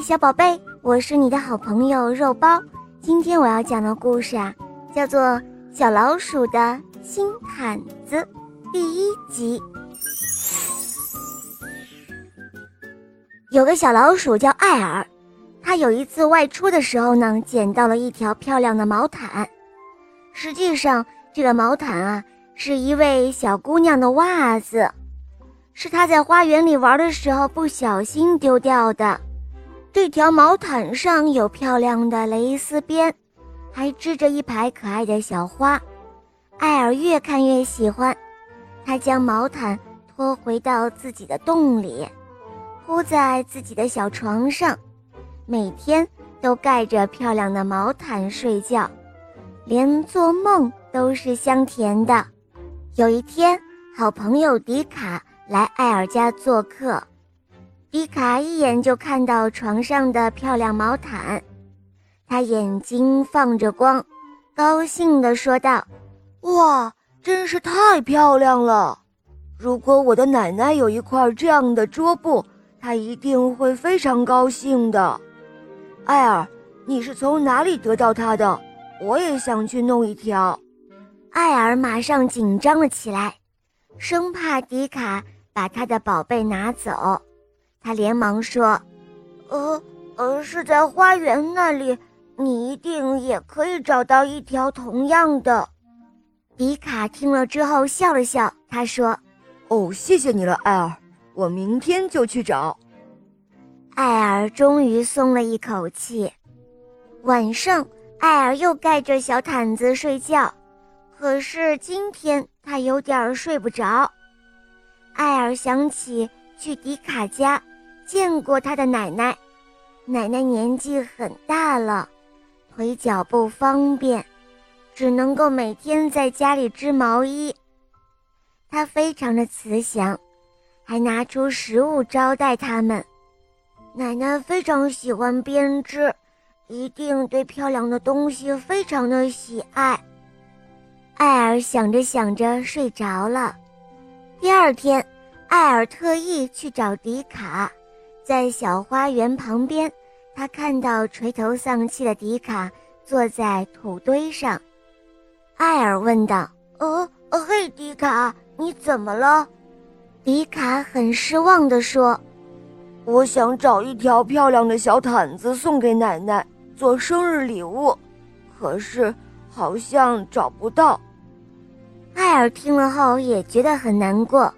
小宝贝，我是你的好朋友肉包。今天我要讲的故事啊，叫做《小老鼠的新毯子》第一集。有个小老鼠叫艾尔，他有一次外出的时候呢，捡到了一条漂亮的毛毯。实际上，这个毛毯啊，是一位小姑娘的袜子，是她在花园里玩的时候不小心丢掉的。这条毛毯上有漂亮的蕾丝边，还织着一排可爱的小花。艾尔越看越喜欢，他将毛毯拖回到自己的洞里，铺在自己的小床上，每天都盖着漂亮的毛毯睡觉，连做梦都是香甜的。有一天，好朋友迪卡来艾尔家做客。迪卡一眼就看到床上的漂亮毛毯，他眼睛放着光，高兴地说道：“哇，真是太漂亮了！如果我的奶奶有一块这样的桌布，她一定会非常高兴的。”艾尔，你是从哪里得到它的？我也想去弄一条。艾尔马上紧张了起来，生怕迪卡把他的宝贝拿走。他连忙说：“呃呃，是在花园那里，你一定也可以找到一条同样的。”迪卡听了之后笑了笑，他说：“哦，谢谢你了，艾尔，我明天就去找。”艾尔终于松了一口气。晚上，艾尔又盖着小毯子睡觉，可是今天他有点睡不着。艾尔想起去迪卡家。见过他的奶奶，奶奶年纪很大了，腿脚不方便，只能够每天在家里织毛衣。他非常的慈祥，还拿出食物招待他们。奶奶非常喜欢编织，一定对漂亮的东西非常的喜爱。艾尔想着想着睡着了。第二天，艾尔特意去找迪卡。在小花园旁边，他看到垂头丧气的迪卡坐在土堆上。艾尔问道：“呃，嘿，迪卡，你怎么了？”迪卡很失望地说：“我想找一条漂亮的小毯子送给奶奶做生日礼物，可是好像找不到。”艾尔听了后也觉得很难过，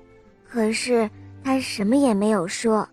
可是他什么也没有说。